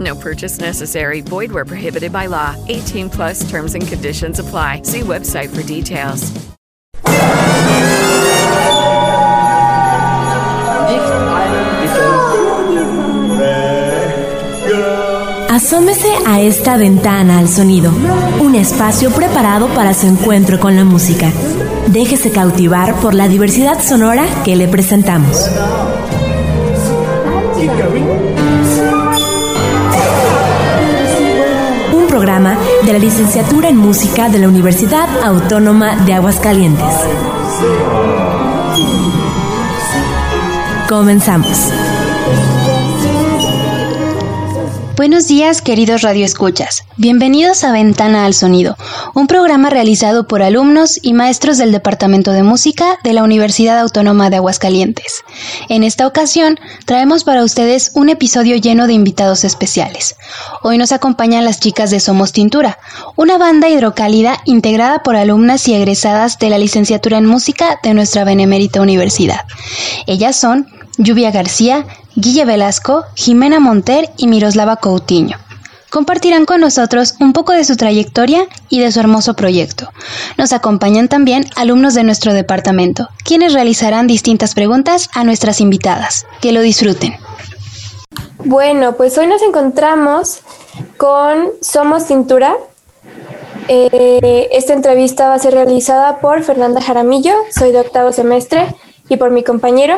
No purchase necessary. Void where prohibited by law. 18 plus terms and conditions apply. See website for details. Asómese a esta ventana al sonido, un espacio preparado para su encuentro con la música. Déjese cautivar por la diversidad sonora que le presentamos. De la licenciatura en música de la Universidad Autónoma de Aguascalientes. Comenzamos. Buenos días, queridos radioescuchas. Bienvenidos a Ventana al Sonido, un programa realizado por alumnos y maestros del Departamento de Música de la Universidad Autónoma de Aguascalientes. En esta ocasión, traemos para ustedes un episodio lleno de invitados especiales. Hoy nos acompañan las chicas de Somos Tintura, una banda hidrocálida integrada por alumnas y egresadas de la licenciatura en música de nuestra benemérita universidad. Ellas son Lluvia García, Guille Velasco, Jimena Monter y Miroslava Coutinho. Compartirán con nosotros un poco de su trayectoria y de su hermoso proyecto. Nos acompañan también alumnos de nuestro departamento, quienes realizarán distintas preguntas a nuestras invitadas. Que lo disfruten. Bueno, pues hoy nos encontramos con Somos Cintura. Eh, esta entrevista va a ser realizada por Fernanda Jaramillo, soy de octavo semestre, y por mi compañero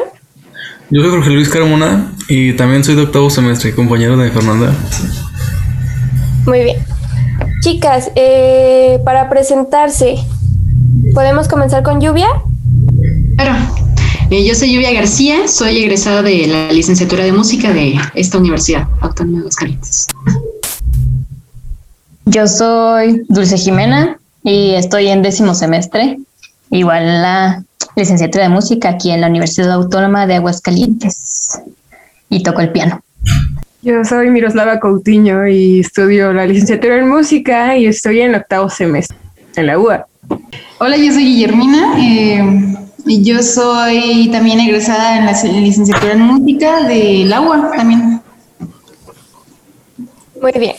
yo soy Jorge Luis Carmona y también soy de octavo semestre, compañero de Fernanda. Muy bien. Chicas, eh, para presentarse, ¿podemos comenzar con Lluvia? Claro. Eh, yo soy Lluvia García, soy egresada de la licenciatura de música de esta universidad, Autónoma de Aguascalientes. Yo soy Dulce Jimena y estoy en décimo semestre, igual la licenciatura de música aquí en la Universidad Autónoma de Aguascalientes y toco el piano. Yo soy Miroslava Coutinho y estudio la licenciatura en música y estoy en el octavo semestre en la UA. Hola, yo soy Guillermina eh, y yo soy también egresada en la licenciatura en música de la UA también. Muy bien.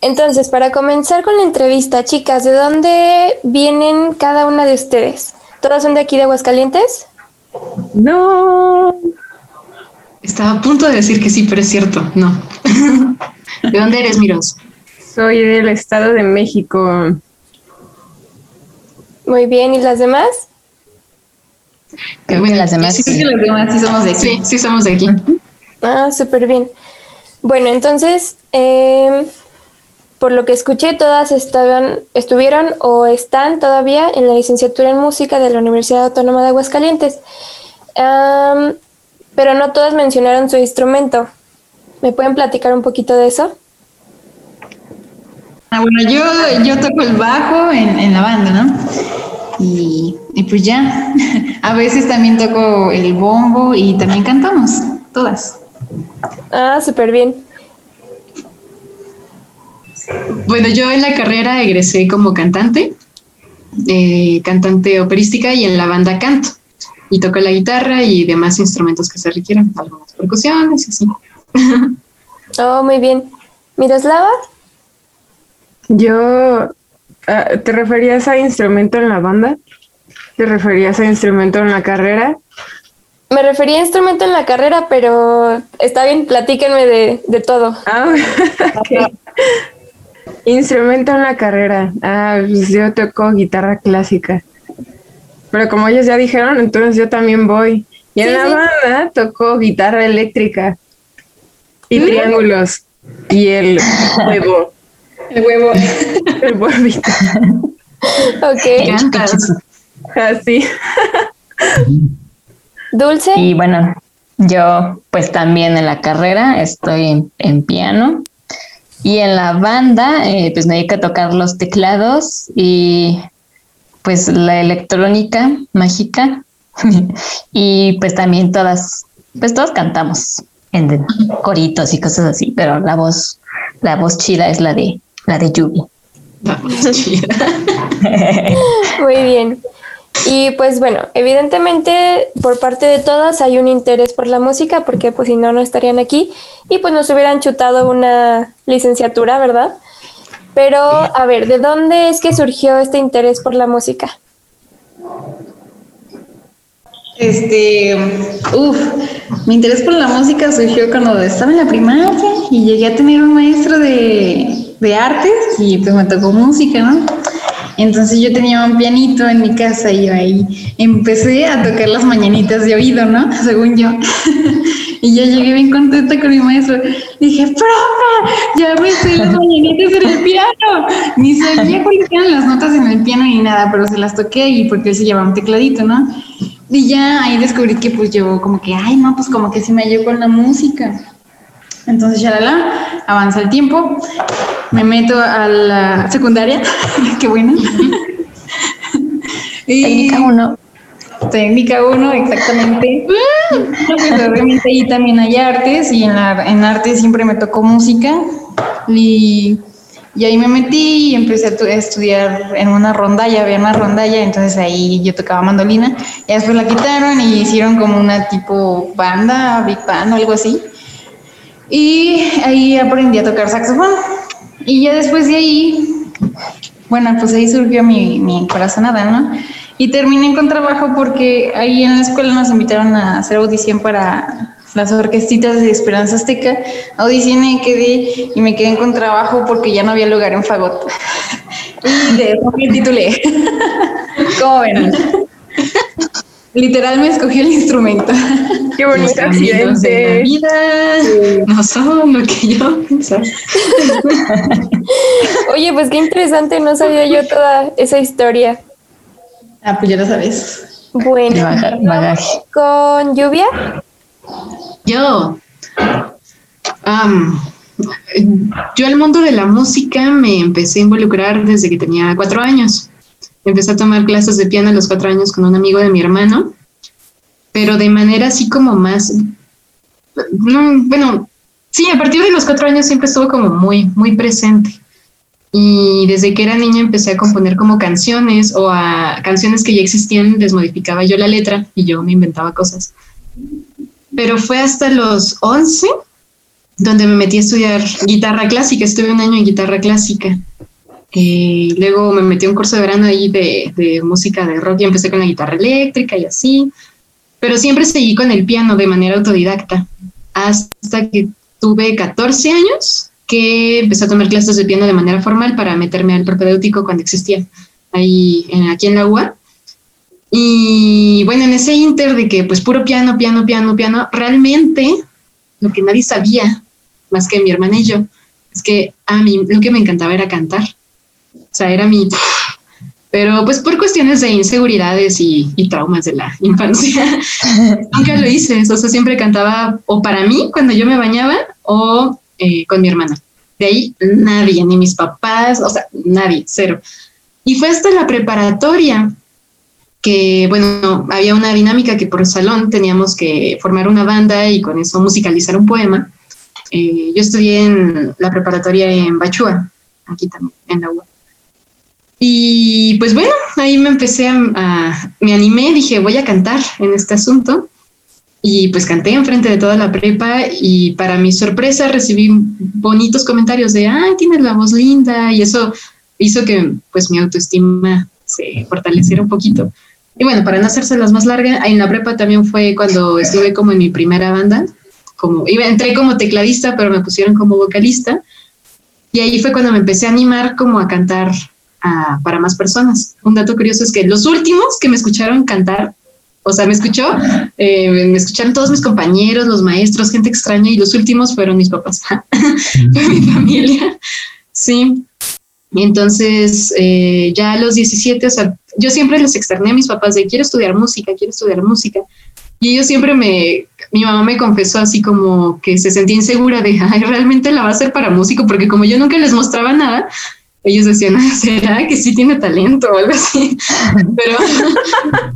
Entonces, para comenzar con la entrevista, chicas, ¿de dónde vienen cada una de ustedes? ¿Todas son de aquí de Aguascalientes? No. Estaba a punto de decir que sí, pero es cierto, no. ¿De dónde eres, Miros? Soy del Estado de México. Muy bien, ¿y las demás? Creo que las demás. Sí, sí, las demás sí somos de aquí. Sí, sí somos de aquí. Ah, súper bien. Bueno, entonces, eh, por lo que escuché, todas estaban, estuvieron o están todavía en la licenciatura en música de la Universidad Autónoma de Aguascalientes. pero no todas mencionaron su instrumento. ¿Me pueden platicar un poquito de eso? Ah, bueno, yo, yo toco el bajo en, en la banda, ¿no? Y, y, pues ya, a veces también toco el bombo y también cantamos, todas. Ah, súper bien. Bueno, yo en la carrera egresé como cantante eh, cantante operística y en la banda canto. Y toco la guitarra y demás instrumentos que se requieran, algunas percusiones y así. Oh, muy bien. Miroslava, Yo, ah, ¿te referías a instrumento en la banda? ¿Te referías a instrumento en la carrera? me refería a instrumento en la carrera, pero está bien, platíquenme de, de todo. Ah. Instrumento en la carrera. Ah, pues yo toco guitarra clásica. Pero como ellos ya dijeron, entonces yo también voy. Y en Sí, la sí. banda toco guitarra eléctrica y Mm. triángulos y el huevo, El huevo. el huevito. Ok. Así. Dulce, Y bueno, yo pues también en la carrera estoy en, en piano y en la banda eh, pues me dedico a tocar los teclados y pues la electrónica mágica y pues también todas, pues todos cantamos en coritos y cosas así, pero la voz, la voz chida es la de la de Yubi. Vamos, chida. muy bien. Y pues bueno, evidentemente por parte de todas hay un interés por la música, porque pues si no, no estarían aquí y pues nos hubieran chutado una licenciatura, ¿verdad? Pero a ver, ¿de dónde es que surgió este interés por la música? Este, uff, mi interés por la música surgió cuando estaba en la primaria y llegué a tener un maestro de, de artes y pues me tocó música, ¿no? Entonces yo tenía un pianito en mi casa y ahí empecé a tocar las mañanitas de oído, ¿no? Según yo. y yo llegué bien contenta con mi maestro. Dije, profe, ya me sé las mañanitas en el piano. Ni sabía cuáles eran las notas en el piano ni nada, pero se las toqué y porque él se llevaba un tecladito, ¿no? Y ya ahí descubrí que pues yo como que, ay, no, pues como que sí me halló con la música. Entonces, ya la avanza el tiempo, me meto a la secundaria, qué bueno. Y- Técnica uno. Técnica 1, exactamente. Pues obviamente ahí también hay artes y en, la, en arte siempre me tocó música y, y ahí me metí y empecé a, tu- a estudiar en una rondalla, había una rondalla, entonces ahí yo tocaba mandolina y después la quitaron y hicieron como una tipo banda, big band o algo así. Y ahí aprendí a tocar saxofón. Y ya después de ahí, bueno, pues ahí surgió mi, mi corazonada, ¿no? Y terminé con trabajo porque ahí en la escuela nos invitaron a hacer audición para las orquestitas de Esperanza Azteca. Audicioné, quedé y me quedé con trabajo porque ya no había lugar en Fagot. Y de eso me titulé. ¿Cómo ven? Literal me escogí el instrumento. Qué Los bonito caminos de la accidente. vida no son lo que yo pensaba. Oye, pues qué interesante, no sabía yo toda esa historia. Ah, pues ya lo sabes. Bueno, Baga- bagaje. con lluvia. Yo, am, yo al mundo de la música me empecé a involucrar desde que tenía cuatro años. Empecé a tomar clases de piano a los cuatro años con un amigo de mi hermano, pero de manera así como más, no, bueno, sí, a partir de los cuatro años siempre estuvo como muy, muy presente. Y desde que era niña empecé a componer como canciones o a canciones que ya existían, les modificaba yo la letra y yo me inventaba cosas pero fue hasta los 11 donde me metí a estudiar guitarra clásica. Estuve un año en guitarra clásica. Eh, luego me metí a un curso de verano ahí de música de rock y empecé con la guitarra eléctrica y así. Pero siempre seguí con el piano de manera autodidacta hasta que tuve 14 años que empecé a tomar clases de piano de manera formal para meterme al propedéutico cuando existía ahí en- aquí en la UA. Y bueno, en ese inter de que pues puro piano, piano, piano, piano, realmente lo que nadie sabía, más que mi hermana y yo, es que a mí lo que me encantaba era cantar. O sea, era mi... Pero pues por cuestiones de inseguridades y, y traumas de la infancia, nunca lo hice. O sea, siempre cantaba o para mí cuando yo me bañaba o eh, con mi hermana. De ahí nadie, ni mis papás, o sea, nadie, cero. Y fue hasta la preparatoria que, bueno, había una dinámica que por salón teníamos que formar una banda y con eso musicalizar un poema. Eh, yo estudié en la preparatoria en Bachúa, aquí también, en la UA. Y pues bueno, ahí me empecé a, me animé, dije, voy a cantar en este asunto. Y pues canté enfrente de toda la prepa y para mi sorpresa recibí bonitos comentarios de, ay, tienes la voz linda y eso hizo que pues mi autoestima se fortaleciera un poquito. Y bueno, para no hacerse las más largas, en la prepa también fue cuando estuve como en mi primera banda, como entré como tecladista, pero me pusieron como vocalista. Y ahí fue cuando me empecé a animar como a cantar para más personas. Un dato curioso es que los últimos que me escucharon cantar, o sea, me escuchó, eh, me escucharon todos mis compañeros, los maestros, gente extraña, y los últimos fueron mis papás, fue mi familia. Sí. Y entonces, eh, ya a los 17, o sea, yo siempre les externé a mis papás de quiero estudiar música, quiero estudiar música. Y ellos siempre me, mi mamá me confesó así como que se sentía insegura de, ay, realmente la va a hacer para músico, porque como yo nunca les mostraba nada, ellos decían, ¿será que sí tiene talento o algo así? Pero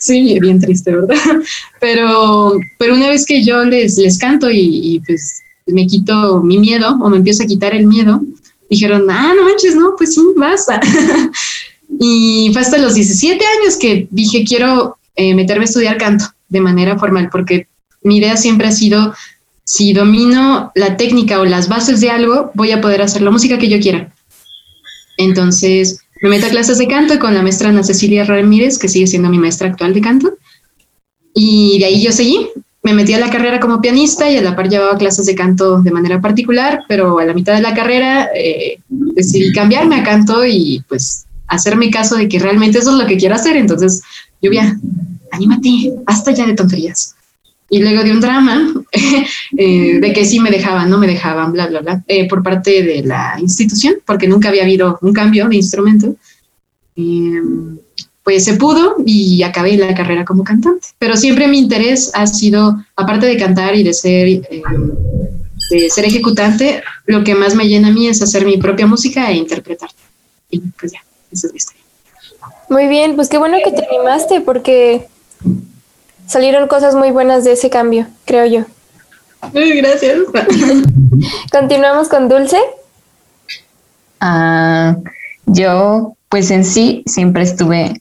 sí, bien triste, ¿verdad? Pero, pero una vez que yo les, les canto y, pues me quito mi miedo o me empiezo a quitar el miedo, dijeron, ah, no manches, no, pues sí, basta. y fue hasta los 17 años que dije, quiero eh, meterme a estudiar canto de manera formal, porque mi idea siempre ha sido, si domino la técnica o las bases de algo, voy a poder hacer la música que yo quiera. Entonces, me meto a clases de canto con la maestra Ana Cecilia Ramírez, que sigue siendo mi maestra actual de canto. Y de ahí yo seguí. Me metí a la carrera como pianista y a la par llevaba clases de canto de manera particular, pero a la mitad de la carrera eh, decidí cambiarme a canto y pues hacerme caso de que realmente eso es lo que quiero hacer. Entonces, lluvia, anímate, basta ya de tonterías. Y luego de un drama eh, de que sí me dejaban, no me dejaban, bla, bla, bla, eh, por parte de la institución, porque nunca había habido un cambio de instrumento. Em, pues se pudo y acabé la carrera como cantante. Pero siempre mi interés ha sido, aparte de cantar y de ser, eh, de ser ejecutante, lo que más me llena a mí es hacer mi propia música e interpretar. Y pues ya, esa es la historia. Muy bien, pues qué bueno que te animaste porque salieron cosas muy buenas de ese cambio, creo yo. Gracias. Continuamos con Dulce. Ah, yo, pues en sí, siempre estuve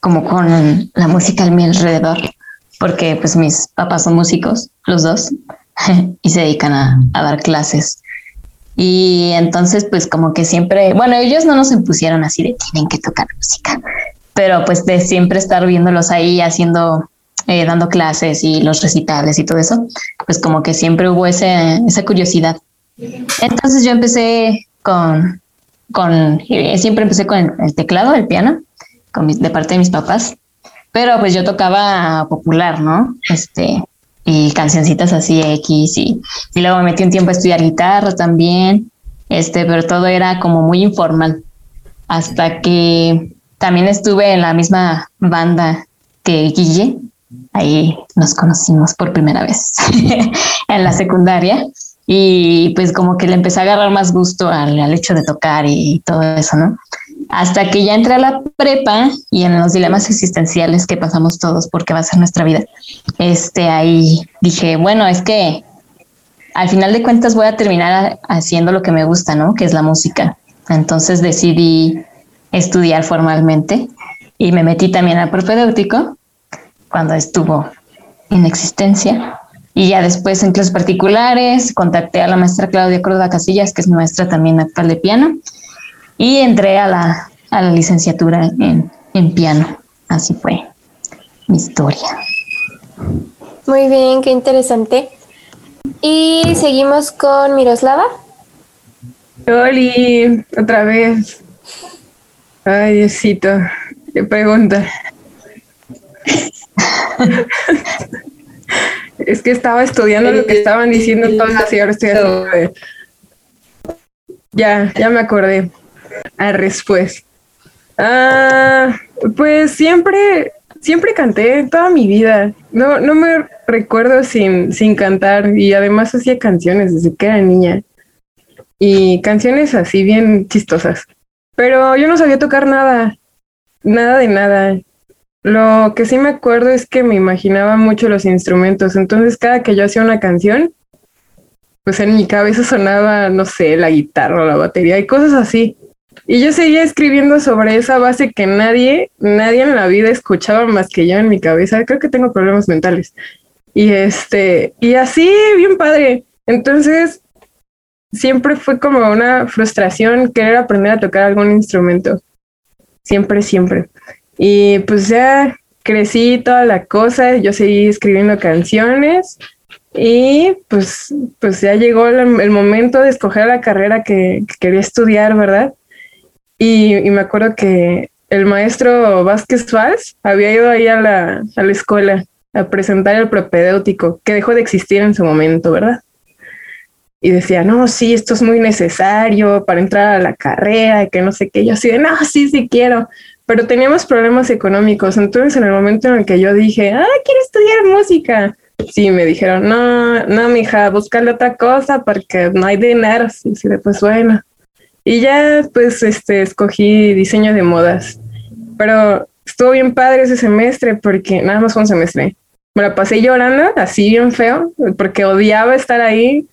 como con la música al mi alrededor, porque pues mis papás son músicos, los dos, y se dedican a, a dar clases. Y entonces, pues como que siempre, bueno, ellos no nos impusieron así de tienen que tocar música, pero pues de siempre estar viéndolos ahí haciendo, eh, dando clases y los recitales y todo eso, pues como que siempre hubo ese, esa curiosidad. Entonces yo empecé con, con eh, siempre empecé con el, teclado, el piano, con de parte de mis papás, pero pues yo tocaba popular, ¿no? Este, y cancioncitas así X y, luego me metí un tiempo a estudiar guitarra también, este, pero todo era como muy informal hasta que también estuve en la misma banda que Guille. Ahí nos conocimos por primera vez en la secundaria. Y pues como que le empecé a agarrar más gusto al, hecho de tocar y todo eso, ¿no? Hasta que ya entré a la prepa y en los dilemas existenciales que pasamos todos porque va a ser nuestra vida, este, ahí dije, bueno, es que al final de cuentas voy a terminar haciendo lo que me gusta, ¿no? Que es la música. Entonces decidí estudiar formalmente y me metí también al propedéutico cuando estuvo en existencia. Y ya después en clases particulares contacté a la maestra Claudia Córdoba Casillas, que es maestra también actual de piano, y entré a la, a la licenciatura en, en piano. Así fue mi historia. Muy bien, qué interesante. Y seguimos con Miroslava. Oli, otra vez. Ay, Diosito, qué pregunta. Es que estaba estudiando lo que estaban diciendo todas y ahora estoy haciendo. Ya, ya me acordé. A después. Ah, pues siempre, siempre canté toda mi vida. No, no me recuerdo sin, sin cantar y además hacía canciones desde que era niña. Y canciones así bien chistosas. Pero yo no sabía tocar nada, nada de nada. Lo que sí me acuerdo es que me imaginaba mucho los instrumentos, entonces cada que yo hacía una canción, pues en mi cabeza sonaba, no sé, la guitarra la batería y cosas así. Y yo seguía escribiendo sobre esa base que nadie, nadie en la vida escuchaba más que yo en mi cabeza. Creo que tengo problemas mentales. Y este, y así, bien padre. Entonces, siempre fue como una frustración querer aprender a tocar algún instrumento. Siempre, siempre. Y pues ya crecí toda la cosa, yo seguí escribiendo canciones y pues, pues ya llegó el, momento de escoger la carrera que, quería estudiar, ¿verdad? Y, me acuerdo que el maestro Vázquez Valls había ido ahí a la, a la escuela a presentar el propedéutico, que dejó de existir en su momento, ¿verdad? y decía, no, sí, esto es muy necesario para entrar a la carrera, que no sé qué. Yo así de, no, sí, sí quiero. Pero teníamos problemas económicos. Entonces, en el momento en el que yo dije, ah, quiero estudiar música, sí, me dijeron, no, no, mija, búscale otra cosa porque no hay dinero. Y sí, pues bueno. Y ya, pues, este, escogí diseño de modas. Pero estuvo bien padre ese semestre porque nada más fue un semestre. Me la pasé llorando, así bien feo, porque odiaba estar ahí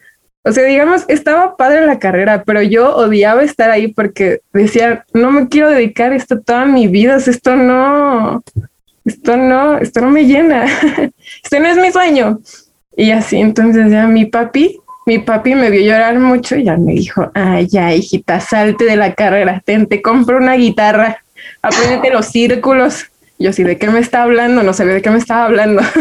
o sea, digamos, estaba padre la carrera, pero yo odiaba estar ahí porque decía, no me quiero dedicar esto toda mi vida, esto no, esto no, esto no me llena, esto no es mi sueño. Y así, entonces ya mi papi, mi papi me vio llorar mucho y ya me dijo, ay, ya, hijita, salte de la carrera, te compro una guitarra, apréndete los círculos. Yo así, ¿de qué me está hablando? No sabía de qué me estaba hablando.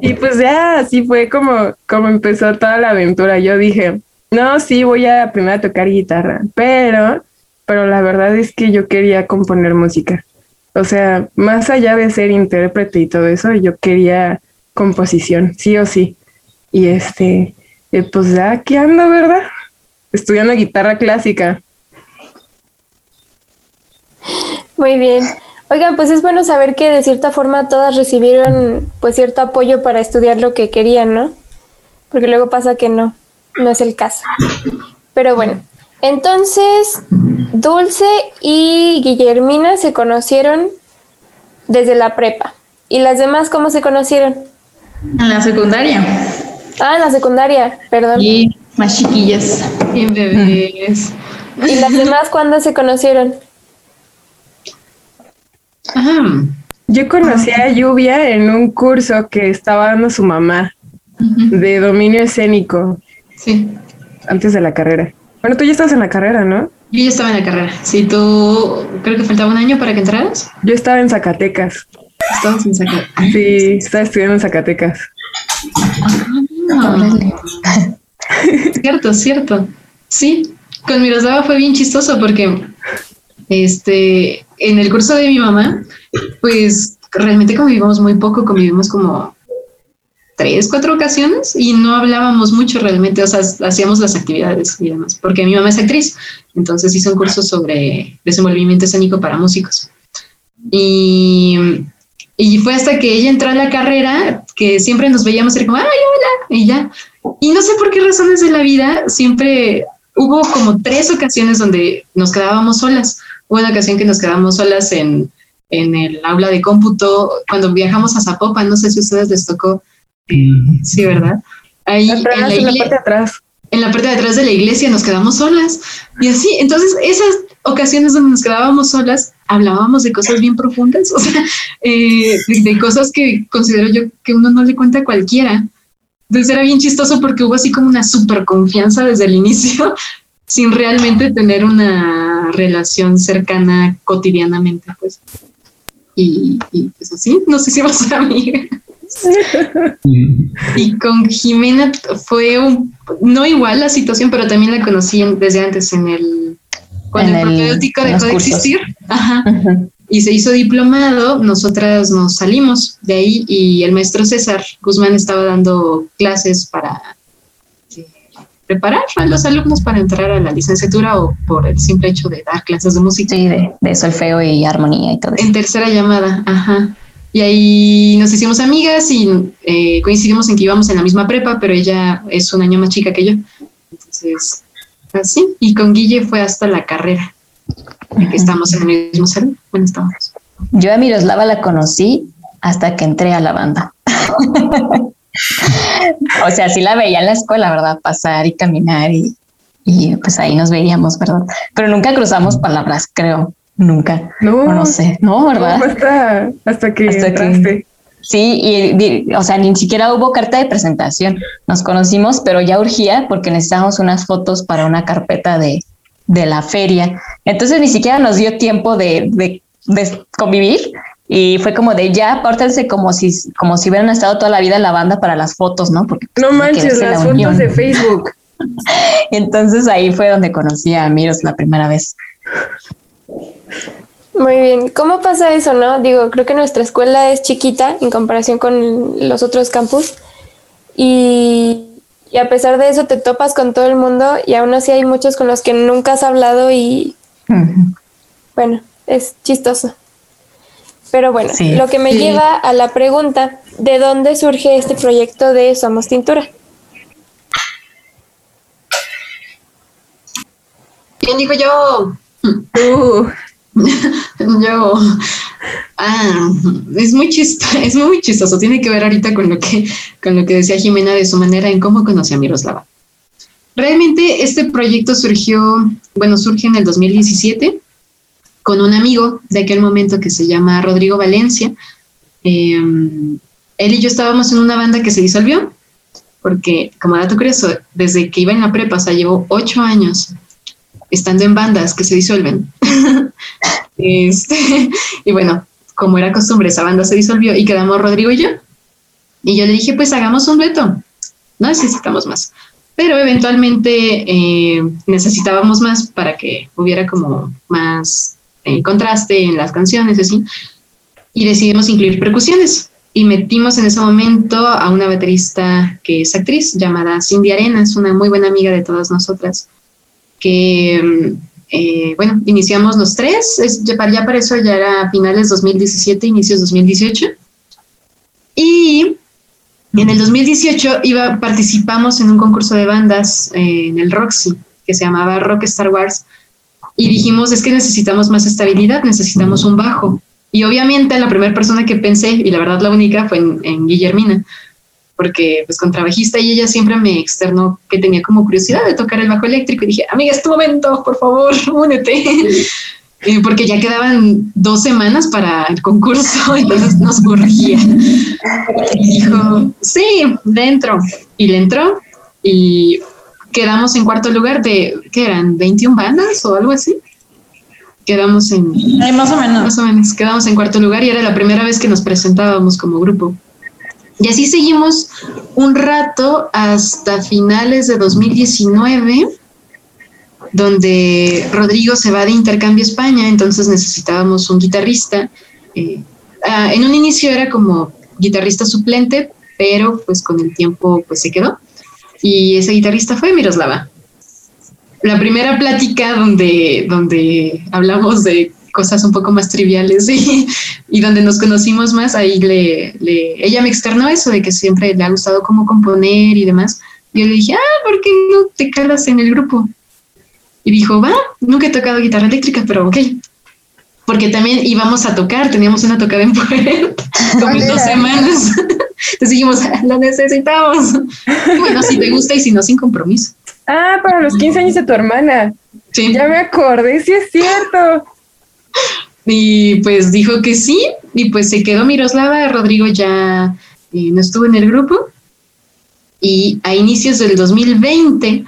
y pues ya así fue como, como empezó toda la aventura. Yo dije, no, sí, voy a aprender a tocar guitarra, pero, pero la verdad es que yo quería componer música. O sea, más allá de ser intérprete y todo eso, yo quería composición, sí o sí. Y este, pues ya aquí ando, ¿verdad? Estudiando guitarra clásica. Muy bien. Oigan, pues es bueno saber que de cierta forma todas recibieron pues cierto apoyo para estudiar lo que querían, ¿no? Porque luego pasa que no, no es el caso. Pero bueno, entonces Dulce y Guillermina se conocieron desde la prepa. ¿Y las demás cómo se conocieron? En la secundaria. Ah, en la secundaria, perdón. Y más chiquillas. Y bebés. ¿Y las demás cuándo se conocieron? Yo conocí a Lluvia en un curso que estaba dando su mamá de dominio escénico. Sí. Antes de la carrera. Bueno, tú ya estabas en la carrera, ¿no? Yo ya estaba en la carrera. Sí, tú creo que faltaba un año para que entraras. Yo estaba en Zacatecas. Estabas en Zacatecas. Sí, estaba estudiando en Zacatecas. Ah, cierto, cierto. Sí, con Miroslava fue bien chistoso porque este, en el curso de mi mamá, pues realmente convivimos muy poco, convivimos como tres, cuatro ocasiones y no hablábamos mucho realmente, o sea, hacíamos las actividades y demás, porque mi mamá es actriz, entonces hizo un curso sobre desenvolvimiento escénico para músicos. Y, y fue hasta que ella entró a la carrera que siempre nos veíamos y como, ay, hola, y ya. Y no sé por qué razones de la vida, siempre hubo como tres ocasiones donde nos quedábamos solas Hubo una ocasión que nos quedamos solas en, en el aula de cómputo cuando viajamos a Zapopan, no sé si a ustedes les tocó. Sí, ¿verdad? Ahí en, la parte de atrás. En la parte de atrás de la iglesia nos quedamos solas. Y así, entonces esas ocasiones donde nos quedábamos solas, hablábamos de cosas bien profundas, o sea, eh, de, cosas que considero yo que uno no le cuenta a cualquiera. Entonces era bien chistoso porque hubo así como una super confianza desde el inicio, sin realmente tener una relación cercana cotidianamente, pues. Y, pues así, nos hicimos amigas. y con Jimena fue un, no igual la situación, pero también la conocí desde antes en el cuando el, propedéutico dejó de existir. Ajá. Y se hizo diplomado, nosotras nos salimos de ahí y el maestro César Guzmán estaba dando clases para preparar a los alumnos para entrar a la licenciatura o por el simple hecho de dar clases de música. Sí, de, solfeo y armonía y todo eso. En tercera llamada, ajá. Y ahí nos hicimos amigas y eh, coincidimos en que íbamos en la misma prepa, pero ella es un año más chica que yo. Entonces, así. Y con Guille fue hasta la carrera, que estamos en el mismo salón. Bueno, estamos. Yo a Miroslava la conocí hasta que entré a la banda. o sea, sí la veía en la escuela, ¿verdad? Pasar y caminar y, y pues ahí nos veíamos, ¿verdad? Pero nunca cruzamos palabras, creo, nunca. No, no sé, no, ¿verdad? hasta, hasta que hasta Sí, y, o sea, ni siquiera hubo carta de presentación. Nos conocimos, pero ya urgía porque necesitábamos unas fotos para una carpeta de, de la feria. Entonces ni siquiera nos dio tiempo de, de, de convivir y fue como de ya, apártense como si, como si hubieran estado toda la vida en la banda para las fotos, ¿no? Porque no manches, las fotos de Facebook. Entonces ahí fue donde conocí a Miros la primera vez. Muy bien. ¿Cómo pasa eso, no? Digo, creo que nuestra escuela es chiquita en comparación con los otros campus. Y, y, a pesar de eso te topas con todo el mundo y aún así hay muchos con los que nunca has hablado y bueno, es chistoso. Pero bueno, lo que me lleva a la pregunta, ¿de dónde surge este proyecto de Somos Tintura? ¿Quién dijo yo? Uh. yo. Ah, es muy chistoso, es muy chistoso. Tiene que ver ahorita con lo que, con lo que decía Jimena de su manera en cómo conocí a Miroslava. Realmente este proyecto surgió, bueno, surge en el 2017 con un amigo de aquel momento que se llama Rodrigo Valencia. Em, él y yo estábamos en una banda que se disolvió, porque como dato curioso, desde que iba en la prepa, o sea, ocho años estando en bandas que se disuelven. este, y bueno, como era costumbre, esa banda se disolvió y quedamos Rodrigo y yo. Y yo le dije, pues hagamos un dueto, no necesitamos más. Pero eventualmente eh, necesitábamos más para que hubiera como más eh, contraste en las canciones, así. Y decidimos incluir percusiones. Y metimos en ese momento a una baterista que es actriz, llamada Cindy Arenas, una muy buena amiga de todas nosotras que, eh, bueno, iniciamos los tres, es, ya, para eso ya era finales 2017, inicios 2018. Y en el 2018 iba, participamos en un concurso de bandas eh, en el Roxy, que se llamaba Rock Star Wars, y dijimos, es que necesitamos más estabilidad, necesitamos un bajo. Y obviamente la primera persona que pensé, y la verdad la única, fue en, en Guillermina, porque pues contrabajista y ella siempre me externó que tenía como curiosidad de tocar el bajo eléctrico y dije, amiga, es tu momento, por favor, únete. porque ya quedaban dos semanas para el concurso, entonces nos urgía. Y dijo, sí, dentro. Y le entró y quedamos en cuarto lugar de, ¿qué eran? ¿21 bandas o algo así? Quedamos en... más o menos. Más o menos, quedamos en cuarto lugar y era la primera vez que nos presentábamos como grupo. Y así seguimos un rato hasta finales de 2019, donde Rodrigo se va de intercambio a España, entonces necesitábamos un guitarrista. Eh, ah, en un inicio era como guitarrista suplente, pero pues con el tiempo pues se quedó. Y ese guitarrista fue Miroslava. La primera plática donde, donde hablamos de cosas un poco más triviales y, y donde nos conocimos más, ahí le, le, ella me externó eso de que siempre le ha gustado cómo componer y demás. Yo le dije, ah, ¿por qué no te quedas en el grupo? Y dijo, va, nunca he tocado guitarra eléctrica, pero ok. Porque también íbamos a tocar, teníamos una tocada en Puebla, como en dos semanas. Entonces dijimos, ah, lo necesitamos. bueno, si te gusta y si no, sin compromiso. Ah, para los 15 años de tu hermana. Sí. Ya me acordé, sí es cierto. Y pues dijo que sí, y pues se quedó Miroslava, Rodrigo ya eh, no estuvo en el grupo. Y a inicios del 2020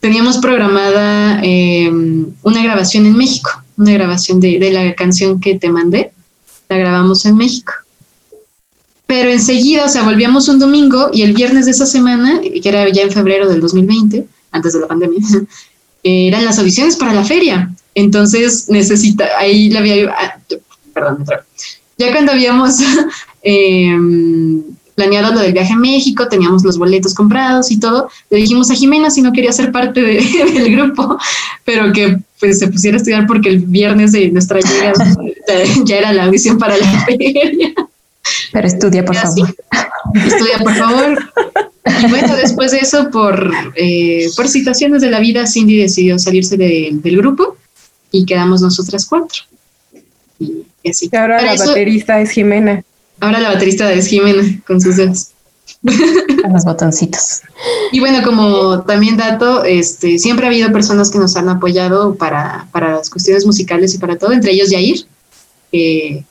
teníamos programada em, una grabación en México, una grabación de, de la canción que te mandé, la grabamos en México. Pero enseguida, o sea, volvíamos un domingo y el viernes de esa semana, que era ya en febrero del 2020, antes de la pandemia, eran las audiciones para la feria. Entonces necesita, ahí la había, ah, perdón, ya cuando habíamos em, planeado lo del viaje a México, teníamos los boletos comprados y todo, le dijimos a Jimena si no quería ser parte del grupo, pero que pues se pusiera a estudiar porque el viernes de nuestra llegada ya era la audición para la feria. Pero estudia, por favor. Estudia, por favor. Y bueno, después de eso, por, eh, por situaciones de la vida, Cindy decidió salirse del grupo y quedamos nosotras cuatro. Y, así. ahora la baterista es Jimena. Ahora la baterista es Jimena con sus dedos. Con los botoncitos. Y bueno, como también dato, este, siempre ha habido personas que nos han apoyado para, para las cuestiones musicales y para todo, entre ellos Yair, que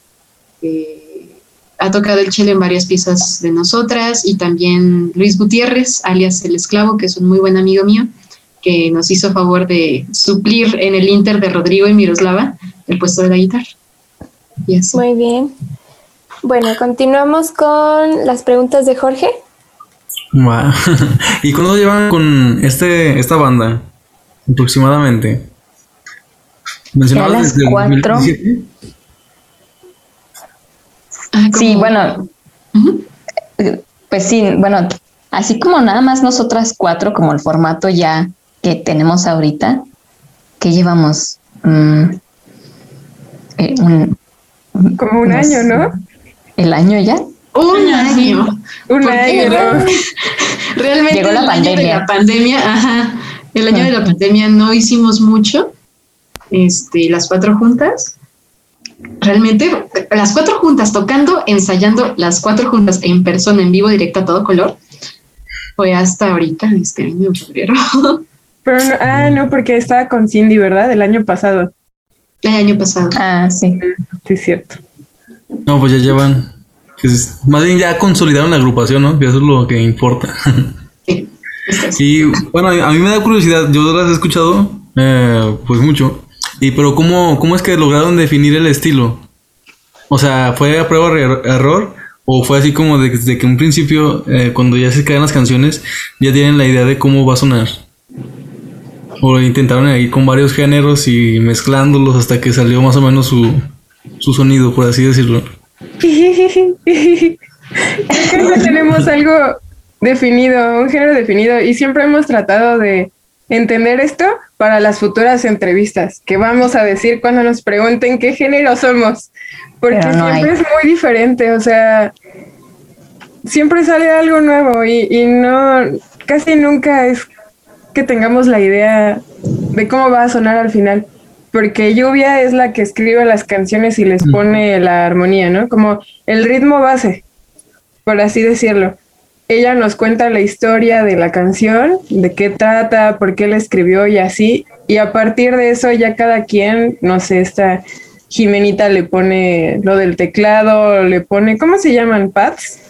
ha tocado el chile en varias piezas de nosotras, y también Luis Gutiérrez, alias El Esclavo, que es un muy buen amigo mío, que nos hizo favor de suplir en el Inter de Rodrigo y Miroslava el puesto de la guitarra. Muy bien. Bueno, continuamos con las preguntas de Jorge. ¿Y cuándo llevan con este, esta banda? Aproximadamente. ¿Mencionabas desde cuatro. Ah, sí, bueno. Pues sí, bueno, así como nada más nosotras cuatro, como el formato ya que tenemos ahorita, que llevamos mm, eh, como un año, ¿no? El año ya. Un año. Un año. Realmente Llegó la el pandemia. año de la pandemia, ajá. El año de la pandemia no hicimos mucho. Este, las cuatro juntas. Realmente, las cuatro juntas tocando, ensayando las cuatro juntas en persona, en vivo, directo a todo color, fue hasta ahorita, este año, febrero. Pero no, ah, no, porque estaba con Cindy, ¿verdad? El año pasado. El año pasado. Ah, sí. Sí, es cierto. No, pues ya llevan. pues, más bien ya consolidaron la agrupación, ¿no? Que eso es lo que importa. y bueno, a mí me da curiosidad. Yo las he escuchado, eh, pues mucho. Y pero cómo, cómo es que lograron definir el estilo. O sea, fue a prueba de error o fue así como de- desde que un principio, eh, cuando ya se caen las canciones, ya tienen la idea de cómo va a sonar. O intentaron ahí con varios géneros y mezclándolos hasta que salió más o menos su, su sonido, por así decirlo. Creo que tenemos algo definido, un género definido, y siempre hemos tratado de entender esto para las futuras entrevistas que vamos a decir cuando nos pregunten qué género somos, porque no siempre hay. es muy diferente, o sea, siempre sale algo nuevo y, y no, casi nunca es que tengamos la idea de cómo va a sonar al final. Porque Lluvia es la que escribe las canciones y les pone la armonía, ¿no? Como el ritmo base, por así decirlo. Ella nos cuenta la historia de la canción, de qué trata, por qué la escribió y así. Y a partir de eso ya cada quien, no sé, esta Jimenita le pone lo del teclado, le pone, ¿cómo se llaman? ¿Pads?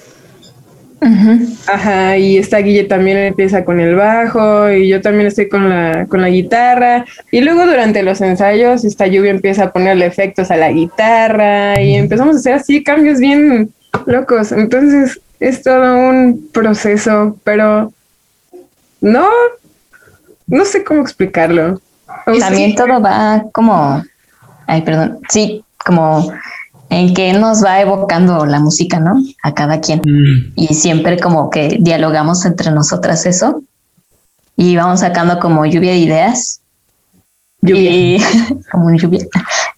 Ajá, y esta Guille también empieza con el bajo y yo también estoy con la, con la guitarra. Y luego durante los ensayos esta lluvia empieza a ponerle efectos a la guitarra y empezamos a hacer así cambios bien locos. Entonces es todo un proceso, pero no, no sé cómo explicarlo. También todo va como, ay, perdón, sí, como en que nos va evocando la música, ¿no? A cada quien. Y siempre como que dialogamos entre nosotras eso y vamos sacando como lluvia de ideas. Y como lluvia.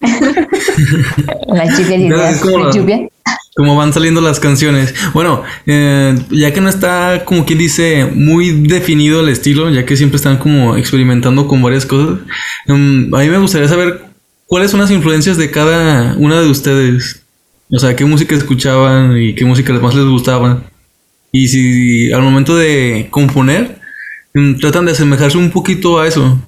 la lluvia de ideas. es como la la- lluvia. Cómo van saliendo las canciones. Bueno, eh, ya que no está, como quien dice, muy definido el estilo, ya que siempre están como experimentando con varias cosas, mm, a mí me gustaría saber cuáles son las influencias de cada una de ustedes. O sea, qué música escuchaban y qué música más les gustaba. Y si al momento de componer, mm, tratan de asemejarse un poquito a eso.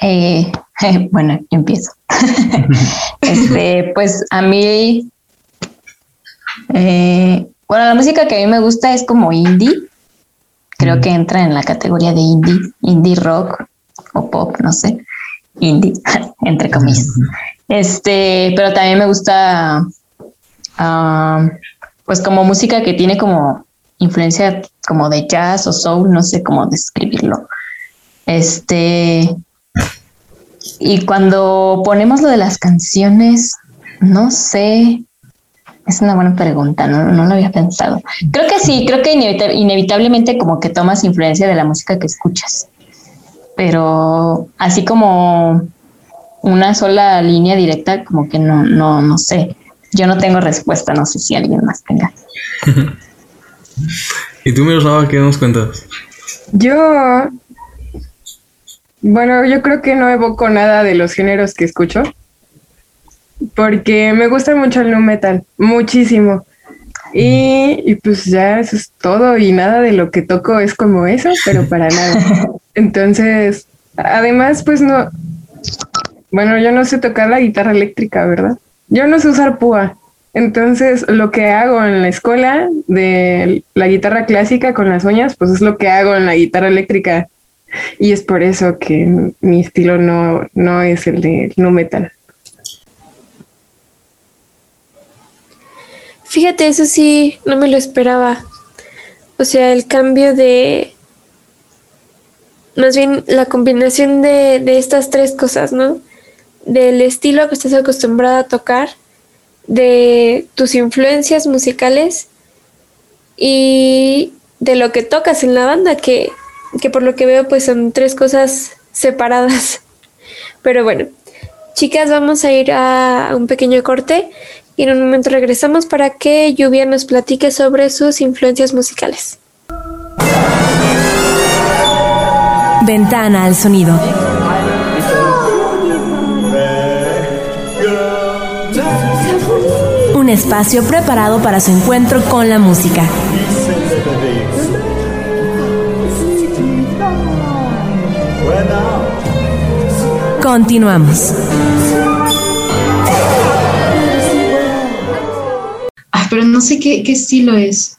Eh, bueno, yo empiezo. este, pues a mí, eh, bueno, la música que a mí me gusta es como indie. Creo que entra en la categoría de indie, indie rock o pop, no sé, indie, entre comillas. Este, pero también me gusta, ah, pues como música que tiene como influencia como de jazz o soul, no sé cómo describirlo. Este, y cuando ponemos lo de las canciones, no sé, es una buena pregunta, no, no lo había pensado. Creo que sí, creo que inevita- inevitablemente como que tomas influencia de la música que escuchas, pero así como una sola línea directa, como que no, no, no sé. Yo no tengo respuesta, no sé si alguien más tenga. ¿Y tú, Miroslava, qué nos cuentas? Yo, bueno, yo creo que no evoco nada de los géneros que escucho, porque me gusta mucho el nu metal, muchísimo. Y, y, pues ya eso es todo y nada de lo que toco es como eso, pero para nada. Entonces, además, pues no, bueno, yo no sé tocar la guitarra eléctrica, ¿verdad? Yo no sé usar púa. Entonces, lo que hago en la escuela de la guitarra clásica con las uñas, pues es lo que hago en la guitarra eléctrica. Y es por eso que mi estilo no, no es el de no metal. Fíjate, eso sí, no me lo esperaba. O sea, el cambio de... Más bien la combinación de, de estas tres cosas, ¿no? Del estilo que estás acostumbrado a tocar, de tus influencias musicales y de lo que tocas en la banda, que, que por lo que veo pues son tres cosas separadas. Pero bueno, chicas, vamos a ir a un pequeño corte y en un momento regresamos para que Lluvia nos platique sobre sus influencias musicales. Ventana al sonido. Un espacio preparado para su encuentro con la música. Continuamos. pero no sé qué, estilo es.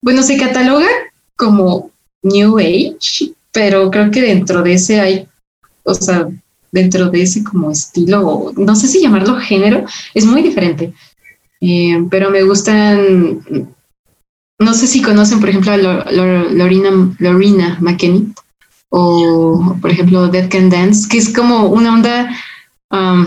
Bueno, se cataloga como New Age, pero creo que dentro de ese hay, o sea, dentro de ese como estilo, no sé si llamarlo género, es muy diferente. Eh, pero me gustan, no sé si conocen, por ejemplo, a Lorina, Lorina o, por ejemplo, Dead Can Dance, que es como una onda um,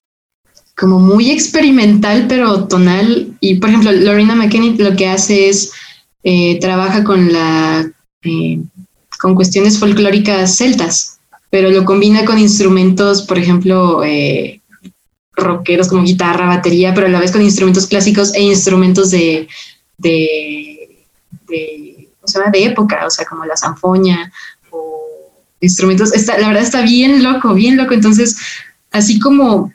Como muy experimental, pero tonal. Y por ejemplo, Lorena McKenney lo que hace es eh, trabaja con la eh, con cuestiones folclóricas celtas, pero lo combina con instrumentos, por ejemplo, eh, rockeros como guitarra, batería, pero a la vez con instrumentos clásicos e instrumentos de, de, de, de época, o sea, como la zanfoña o instrumentos. Está, la verdad está bien loco, bien loco. Entonces, así como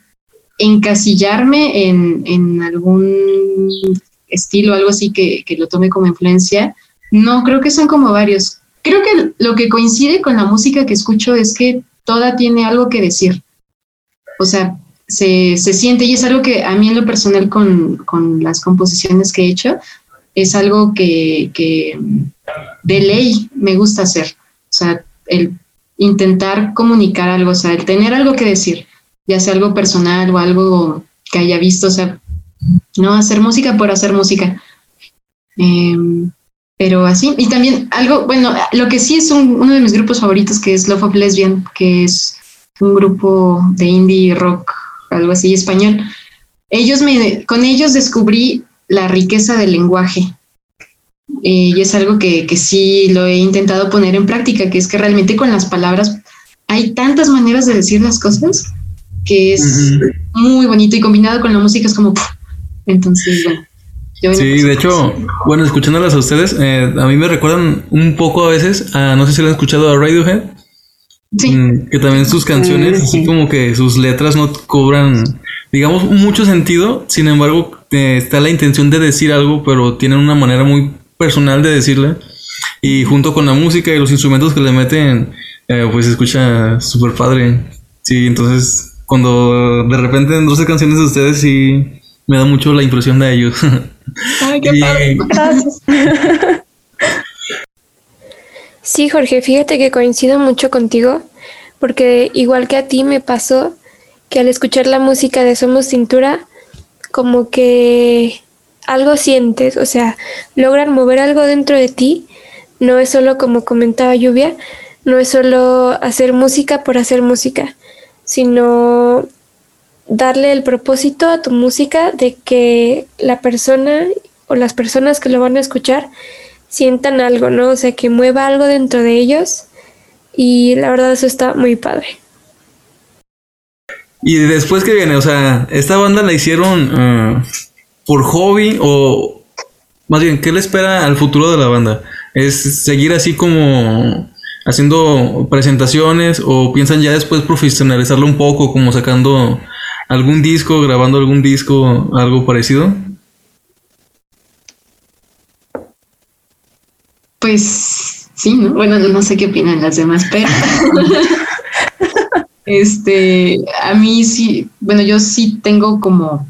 encasillarme en, en algún estilo, algo así que, que, lo tome como influencia. No, creo que son como varios. Creo que lo que coincide con la música que escucho es que toda tiene algo que decir. O sea, se, se siente y es algo que a mí en lo personal con, con las composiciones que he hecho, es algo que, que de ley me gusta hacer. O sea, el intentar comunicar algo, o sea, el tener algo que decir ya sea algo personal o algo que haya visto, o sea, no hacer música por hacer música. Em, pero así, y también algo, bueno, lo que sí es uno de mis grupos favoritos, que es Love of Lesbian, que es un grupo de indie rock, algo así, español. Ellos me, con ellos descubrí la riqueza del lenguaje. Eh, y es algo que, que sí lo he intentado poner en práctica, que es que realmente con las palabras hay tantas maneras de decir las cosas que es muy bonito y combinado con la música es como... Entonces, bueno. Sí, de hecho, bueno, escuchándolas a ustedes, eh, a mí me recuerdan un poco a veces a, no sé si lo han escuchado a Radiohead. Sí. Mm, que también sus canciones, así como que sus letras no cobran, digamos, mucho sentido. Sin embargo, eh, está la intención de decir algo, pero tienen una manera muy personal de decirle. Y junto con la música y los instrumentos que le meten, eh, pues se escucha súper padre. Sí, entonces cuando de repente en 12 canciones de ustedes sí me da mucho la impresión de ellos. Ay, qué padre. Gracias. Sí, Jorge, fíjate que coincido mucho contigo, porque igual que a ti me pasó que al escuchar la música de Somos Cintura, como que algo sientes, o sea, logran mover algo dentro de ti. No es solo como comentaba Lluvia, no es solo hacer música por hacer música, sino darle el propósito a tu música de que la persona o las personas que lo van a escuchar sientan algo, ¿no? O sea, que mueva algo dentro de ellos y la verdad eso está muy padre. Y después que viene, o sea, esta banda la hicieron eh, por hobby o más bien, ¿qué le espera al futuro de la banda? ¿Es seguir así como haciendo presentaciones o piensan ya después profesionalizarlo un poco, como sacando algún disco, grabando algún disco, algo parecido? Pues sí, ¿no? Bueno, no sé qué opinan las demás, pero este, a mí sí, bueno, yo sí tengo como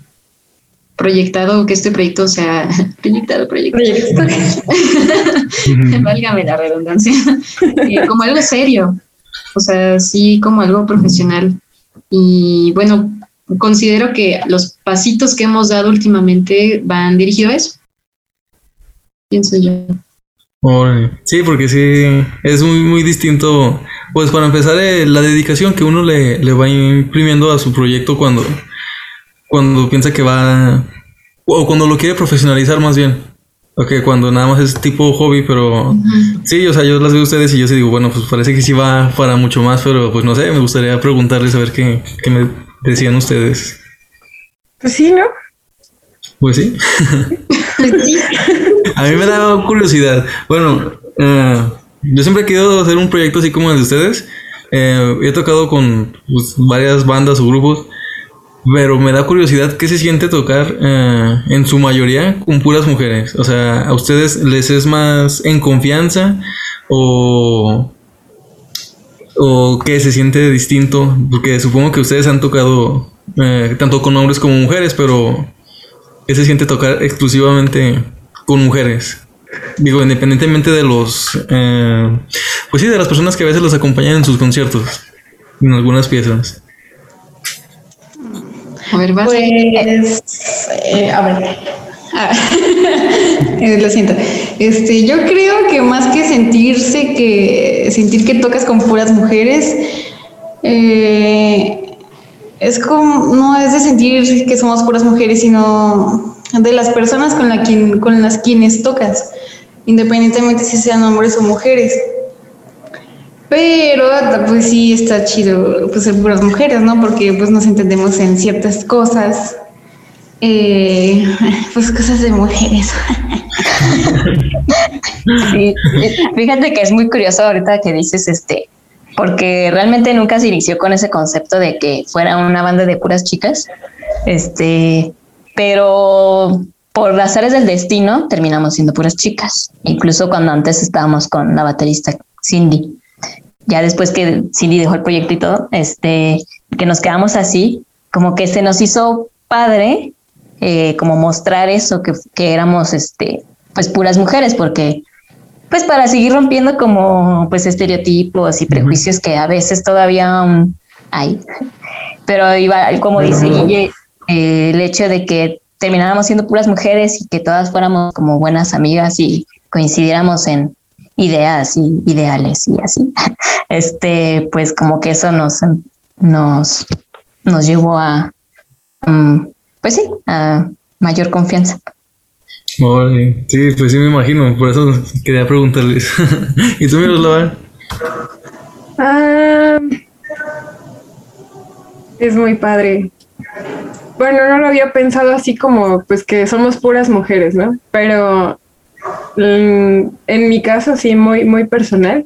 proyectado que este proyecto sea proyectado, proyectado. Válgame la redundancia. Eh, como algo serio. O sea, sí, como algo profesional. Y bueno, considero que los pasitos que hemos dado últimamente van dirigidos a eso. Pienso yo. Sí, porque sí, es muy, muy distinto. Pues para empezar, eh, la dedicación que uno le, le va imprimiendo a su proyecto cuando cuando piensa que va o cuando lo quiere profesionalizar más bien. Ok, cuando nada más es tipo hobby, pero sí, o sea, yo las veo a ustedes y yo sí digo, bueno, pues parece que sí va para mucho más, pero pues no sé, me gustaría preguntarles a ver qué, qué me decían ustedes. Pues sí, ¿no? Pues sí. a mí me da curiosidad. Bueno, eh, yo siempre he querido hacer un proyecto así como el de ustedes. Eh, he tocado con pues, varias bandas o grupos pero me da curiosidad qué se siente tocar eh, en su mayoría con puras mujeres. O sea, ¿a ustedes les es más en confianza o, o qué se siente distinto? Porque supongo que ustedes han tocado eh, tanto con hombres como mujeres, pero ¿qué se siente tocar exclusivamente con mujeres? Digo, independientemente de los... Eh, pues sí, de las personas que a veces los acompañan en sus conciertos, en algunas piezas. A ver, vas. Pues, eh, a ver. Ah, lo siento. Este, yo creo que más que sentirse que sentir que tocas con puras mujeres, eh, es como no es de sentir que somos puras mujeres, sino de las personas con la quien, con las quienes tocas, independientemente si sean hombres o mujeres. Pero pues sí está chido pues ser puras mujeres, ¿no? Porque pues nos entendemos en ciertas cosas. Eh, pues cosas de mujeres. sí, fíjate que es muy curioso ahorita que dices este, porque realmente nunca se inició con ese concepto de que fuera una banda de puras chicas. Este, pero por las áreas del destino terminamos siendo puras chicas, incluso cuando antes estábamos con la baterista Cindy ya después que Cindy dejó el proyecto y todo, este, que nos quedamos así, como que se nos hizo padre, eh, como mostrar eso, que, que éramos, este, pues puras mujeres, porque, pues para seguir rompiendo como, pues estereotipos y prejuicios que a veces todavía hay. Pero iba, como dice eh, el hecho de que termináramos siendo puras mujeres y que todas fuéramos como buenas amigas y coincidiéramos en, ideas y ideales y así. Este, pues como que eso nos, nos, nos llevó a, mm, pues sí, a mayor confianza. sí, pues sí me imagino, por eso quería preguntarles. ¿Y tú, Miroslava? Ah, es muy padre. bueno, no lo había pensado así como pues que somos puras mujeres, ¿no? Pero mm, en mi caso sí muy muy personal.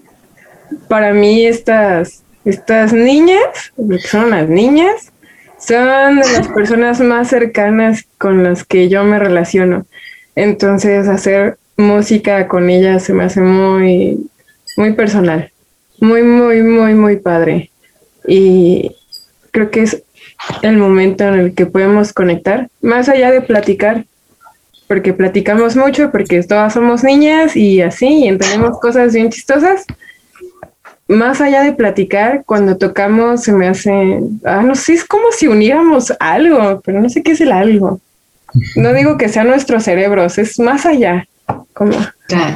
Para mí estas estas niñas, son las niñas, son de las personas más cercanas con las que yo me relaciono. Entonces hacer música con ellas se me hace muy muy personal, muy muy muy muy padre. Y creo que es el momento en el que podemos conectar, más allá de platicar, porque platicamos mucho, porque todas somos niñas y así, y entendemos cosas bien chistosas. Más allá de platicar, cuando tocamos se me hace, ah, no sé, es como si uniéramos algo, pero no sé qué es el algo. No digo que sean nuestros cerebros, es más allá, como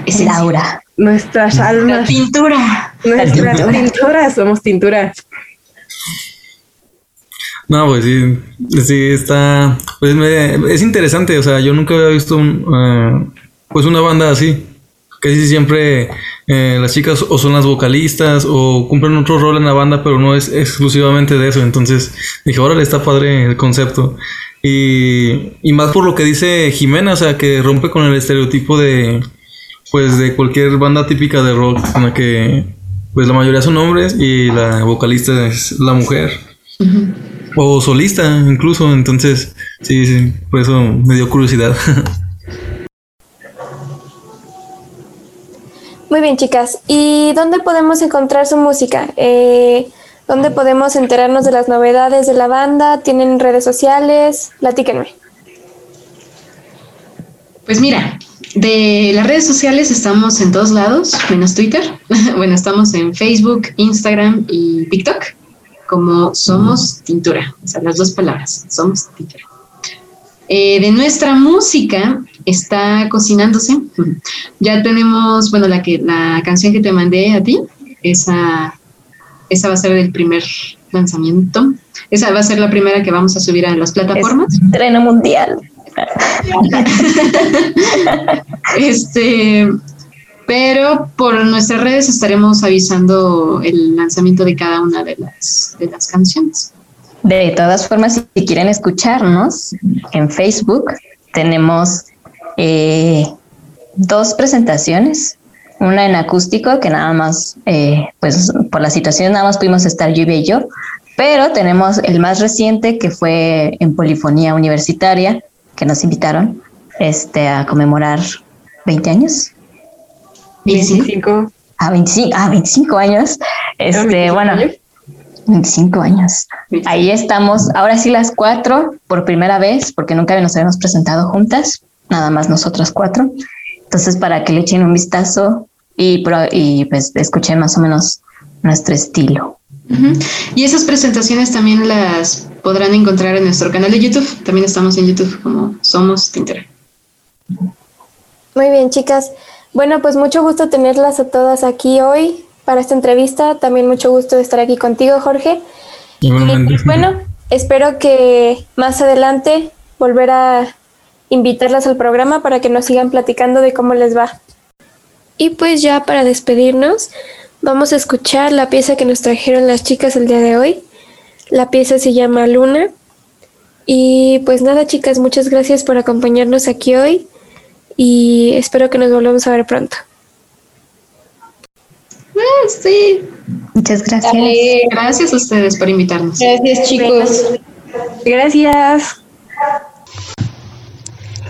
es Laura. Nuestras almas. pintura. Nuestras pinturas, somos tinturas. No, pues sí, sí está, pues es interesante, o sea, yo nunca había visto un, eh, pues una banda así. Casi siempre eh, las chicas o son las vocalistas o cumplen otro rol en la banda, pero no es exclusivamente de eso. Entonces dije, órale, está padre el concepto. Y, y más por lo que dice Jimena, o sea, que rompe con el estereotipo de, pues, de cualquier banda típica de rock, en la que, pues, la mayoría son hombres y la vocalista es la mujer. O solista, incluso. Entonces, sí, sí, por eso me dio curiosidad. Muy bien, chicas. ¿Y dónde podemos encontrar su música? Eh, ¿Dónde podemos enterarnos de las novedades de la banda? ¿Tienen redes sociales? Platíquenme. Pues mira, de las redes sociales estamos en todos lados, menos Twitter. bueno, estamos en Facebook, Instagram y TikTok como somos tintura, o sea, las dos palabras, somos tintura. Eh, de nuestra música está cocinándose. Ya tenemos, bueno, la que la canción que te mandé a ti, esa, esa va a ser el primer lanzamiento. Esa va a ser la primera que vamos a subir a las plataformas. Estreno mundial. este, pero por nuestras redes estaremos avisando el lanzamiento de cada una de las, de las canciones. De todas formas, si quieren escucharnos en Facebook, tenemos eh, dos presentaciones. Una en acústico, que nada más, eh, pues por la situación nada más pudimos estar yo y yo, pero tenemos el más reciente que fue en Polifonía Universitaria, que nos invitaron este, a conmemorar 20 años 25. Ah, 25, ah, 25 años. Este, bueno, 25 años. Ahí estamos, ahora sí las cuatro, por primera vez, porque nunca nos habíamos presentado juntas, nada más nosotras cuatro. Entonces, para que le echen un vistazo y, y pues escuchen más o menos nuestro estilo. Y esas presentaciones también las podrán encontrar en nuestro canal de YouTube. También estamos en YouTube como Somos Tintera. Muy bien, chicas. Bueno, pues mucho gusto tenerlas a todas aquí hoy para esta entrevista. También mucho gusto de estar aquí contigo, Jorge. Y bueno, espero que más adelante volver a invitarlas al programa para que nos sigan platicando de cómo les va. Y pues ya para despedirnos, vamos a escuchar la pieza que nos trajeron las chicas el día de hoy. La pieza se llama Luna. Y pues nada, chicas, muchas gracias por acompañarnos aquí hoy y espero que nos volvamos a ver pronto. Ah, sí. Muchas gracias. Gracias a ustedes por invitarnos. Gracias, chicos. Gracias.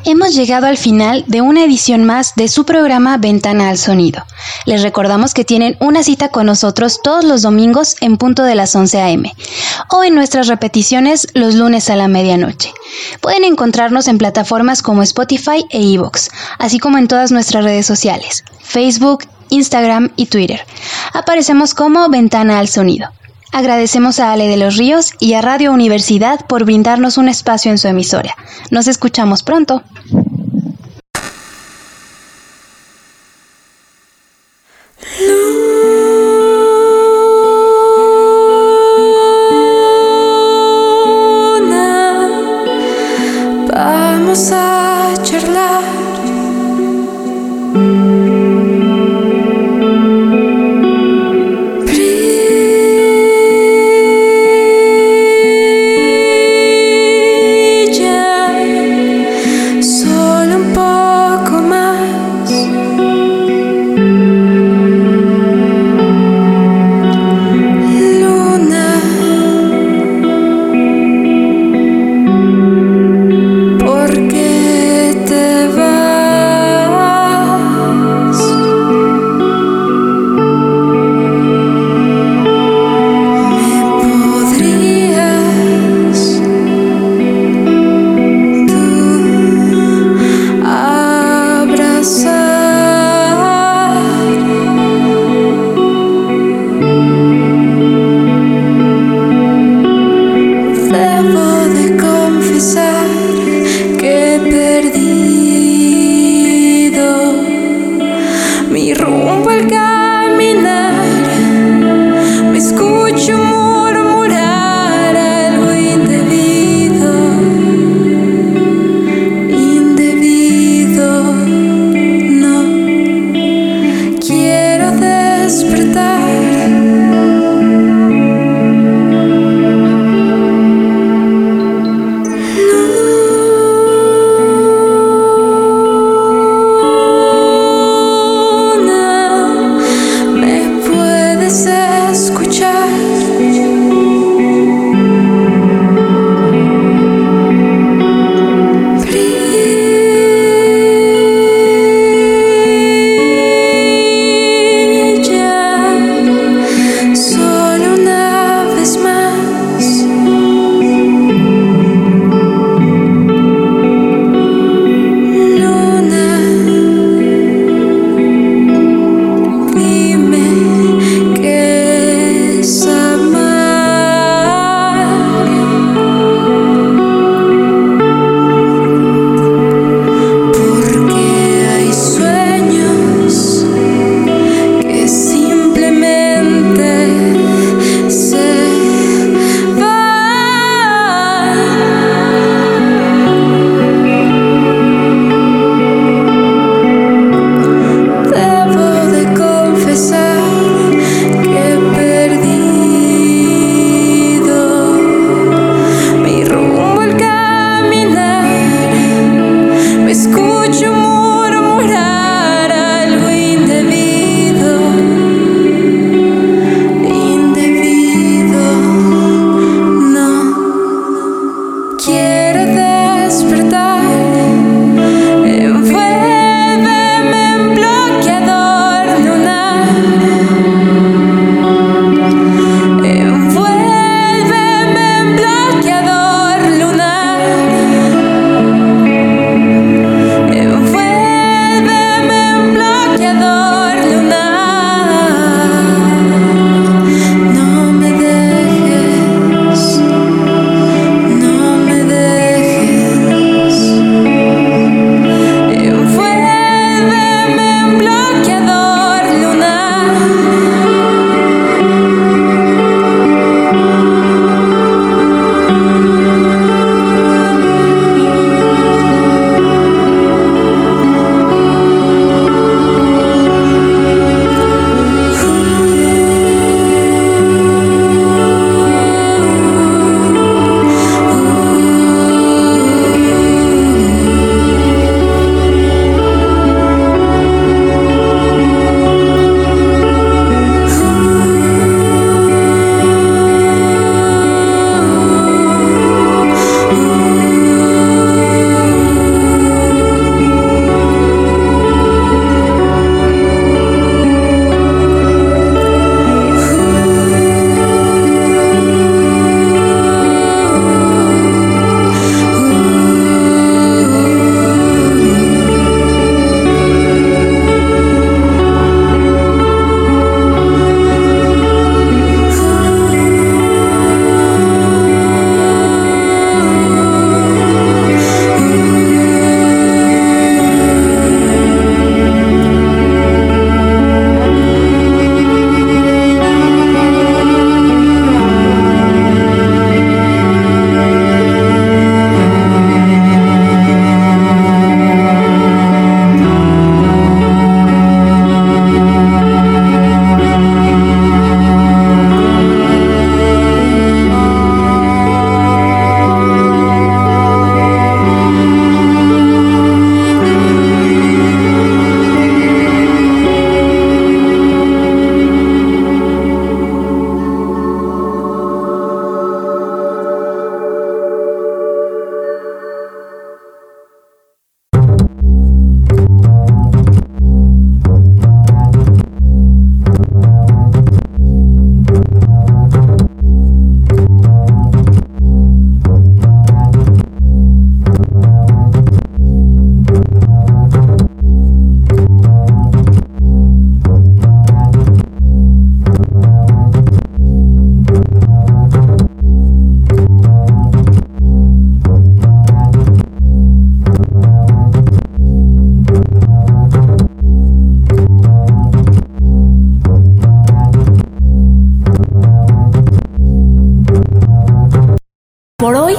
Hemos llegado al final de una edición más de su programa Ventana al Sonido. Les recordamos que tienen una cita con nosotros todos los domingos en punto de las 11 a.m. o en nuestras repeticiones los lunes a la medianoche. Pueden encontrarnos en plataformas como Spotify e Evox, así como en todas nuestras redes sociales, Facebook, Instagram y Twitter. Aparecemos como Ventana al Sonido. Agradecemos a Ale de los Ríos y a Radio Universidad por brindarnos un espacio en su emisora. Nos escuchamos pronto.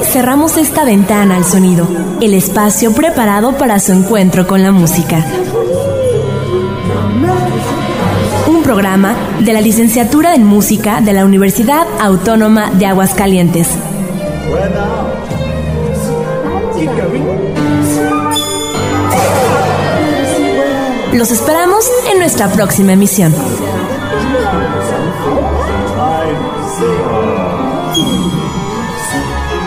Cerramos esta ventana al sonido, el espacio preparado para su encuentro con la música. Un programa de la licenciatura en música de la Universidad Autónoma de Aguascalientes. Los esperamos en nuestra próxima emisión.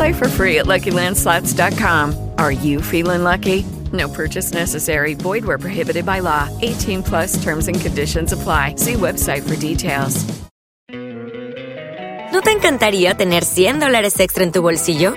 Play for free at LuckyLandSlots.com. Are you feeling lucky? No purchase necessary. Void where prohibited by law. 18 plus terms and conditions apply. See website for details. ¿No te encantaría tener 100 dólares extra en tu bolsillo?